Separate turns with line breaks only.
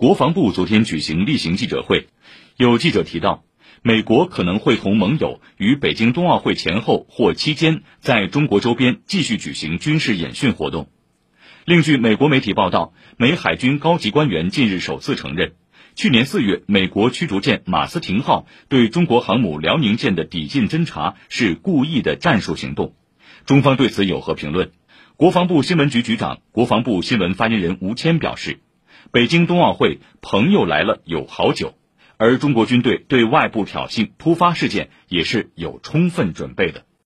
国防部昨天举行例行记者会，有记者提到，美国可能会同盟友于北京冬奥会前后或期间，在中国周边继续举行军事演训活动。另据美国媒体报道，美海军高级官员近日首次承认，去年四月美国驱逐舰马斯廷号对中国航母辽宁舰的抵近侦察是故意的战术行动。中方对此有何评论？国防部新闻局局长、国防部新闻发言人吴谦表示，北京冬奥会朋友来了有好酒，而中国军队对外部挑衅突发事件也是有充分准备的。